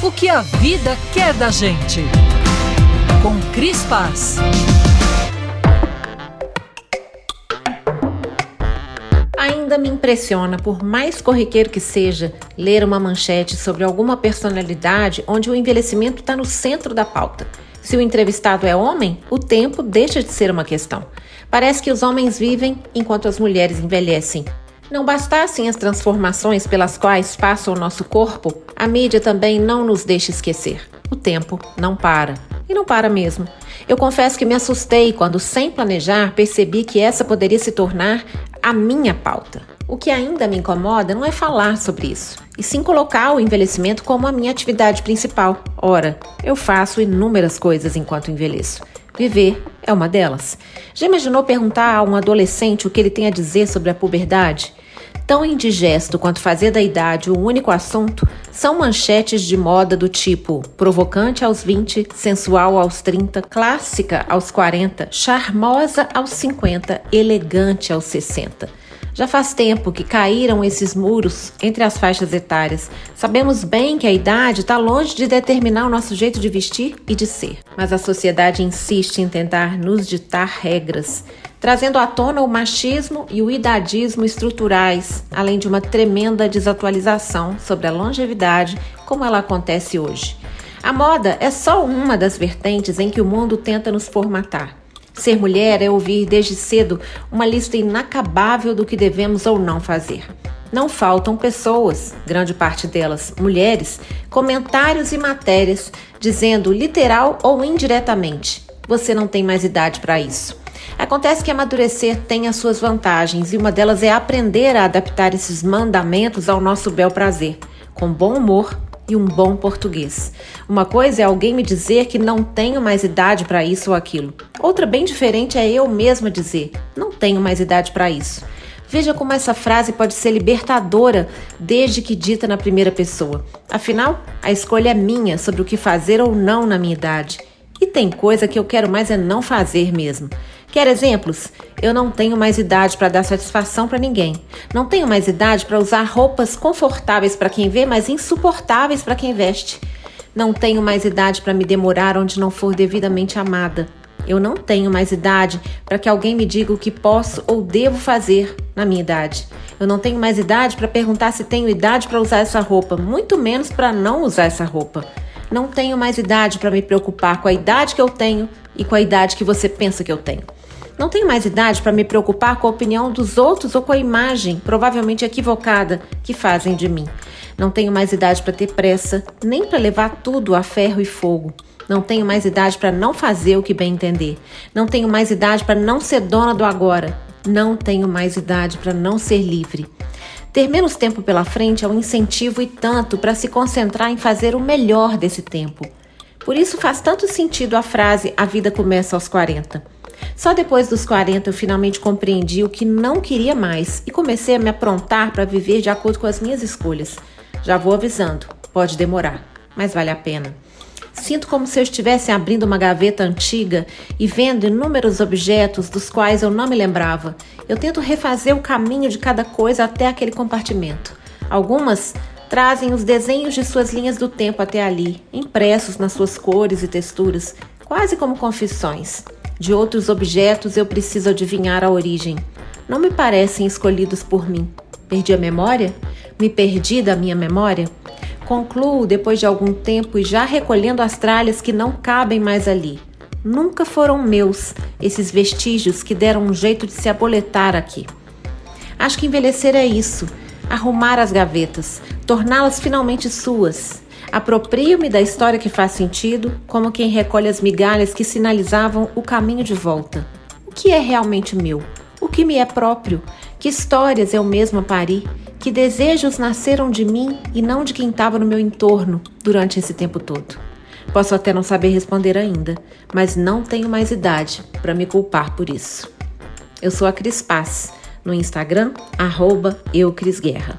O que a vida quer da gente. Com Cris Paz. Ainda me impressiona, por mais corriqueiro que seja, ler uma manchete sobre alguma personalidade onde o envelhecimento está no centro da pauta. Se o entrevistado é homem, o tempo deixa de ser uma questão. Parece que os homens vivem enquanto as mulheres envelhecem. Não bastassem as transformações pelas quais passa o nosso corpo, a mídia também não nos deixa esquecer. O tempo não para. E não para mesmo. Eu confesso que me assustei quando, sem planejar, percebi que essa poderia se tornar a minha pauta. O que ainda me incomoda não é falar sobre isso, e sim colocar o envelhecimento como a minha atividade principal. Ora, eu faço inúmeras coisas enquanto envelheço. Viver é uma delas. Já imaginou perguntar a um adolescente o que ele tem a dizer sobre a puberdade? Tão indigesto quanto fazer da idade o único assunto são manchetes de moda do tipo provocante aos 20, sensual aos 30, clássica aos 40, charmosa aos 50, elegante aos 60. Já faz tempo que caíram esses muros entre as faixas etárias. Sabemos bem que a idade está longe de determinar o nosso jeito de vestir e de ser, mas a sociedade insiste em tentar nos ditar regras, trazendo à tona o machismo e o idadismo estruturais, além de uma tremenda desatualização sobre a longevidade como ela acontece hoje. A moda é só uma das vertentes em que o mundo tenta nos formatar. Ser mulher é ouvir desde cedo uma lista inacabável do que devemos ou não fazer. Não faltam pessoas, grande parte delas mulheres, comentários e matérias dizendo literal ou indiretamente: você não tem mais idade para isso. Acontece que amadurecer tem as suas vantagens e uma delas é aprender a adaptar esses mandamentos ao nosso bel prazer, com bom humor e um bom português. Uma coisa é alguém me dizer que não tenho mais idade para isso ou aquilo. Outra bem diferente é eu mesma dizer: não tenho mais idade para isso. Veja como essa frase pode ser libertadora desde que dita na primeira pessoa. Afinal, a escolha é minha sobre o que fazer ou não na minha idade. E tem coisa que eu quero mais é não fazer mesmo. Quer exemplos? Eu não tenho mais idade para dar satisfação para ninguém. Não tenho mais idade para usar roupas confortáveis para quem vê, mas insuportáveis para quem veste. Não tenho mais idade para me demorar onde não for devidamente amada. Eu não tenho mais idade para que alguém me diga o que posso ou devo fazer na minha idade. Eu não tenho mais idade para perguntar se tenho idade para usar essa roupa, muito menos para não usar essa roupa. Não tenho mais idade para me preocupar com a idade que eu tenho e com a idade que você pensa que eu tenho. Não tenho mais idade para me preocupar com a opinião dos outros ou com a imagem, provavelmente equivocada, que fazem de mim. Não tenho mais idade para ter pressa, nem para levar tudo a ferro e fogo. Não tenho mais idade para não fazer o que bem entender. Não tenho mais idade para não ser dona do agora. Não tenho mais idade para não ser livre. Ter menos tempo pela frente é um incentivo e tanto para se concentrar em fazer o melhor desse tempo. Por isso faz tanto sentido a frase a vida começa aos 40. Só depois dos 40 eu finalmente compreendi o que não queria mais e comecei a me aprontar para viver de acordo com as minhas escolhas. Já vou avisando, pode demorar, mas vale a pena. Sinto como se eu estivesse abrindo uma gaveta antiga e vendo inúmeros objetos dos quais eu não me lembrava. Eu tento refazer o caminho de cada coisa até aquele compartimento. Algumas trazem os desenhos de suas linhas do tempo até ali, impressos nas suas cores e texturas, quase como confissões. De outros objetos eu preciso adivinhar a origem. Não me parecem escolhidos por mim. Perdi a memória? Me perdi da minha memória? Concluo depois de algum tempo e já recolhendo as tralhas que não cabem mais ali. Nunca foram meus esses vestígios que deram um jeito de se aboletar aqui. Acho que envelhecer é isso: arrumar as gavetas, torná-las finalmente suas, Aproprio-me da história que faz sentido, como quem recolhe as migalhas que sinalizavam o caminho de volta. O que é realmente meu? O que me é próprio? Que histórias eu mesma pari? Que desejos nasceram de mim e não de quem estava no meu entorno durante esse tempo todo? Posso até não saber responder ainda, mas não tenho mais idade para me culpar por isso. Eu sou a Cris Paz, no Instagram, arroba eucrisguerra.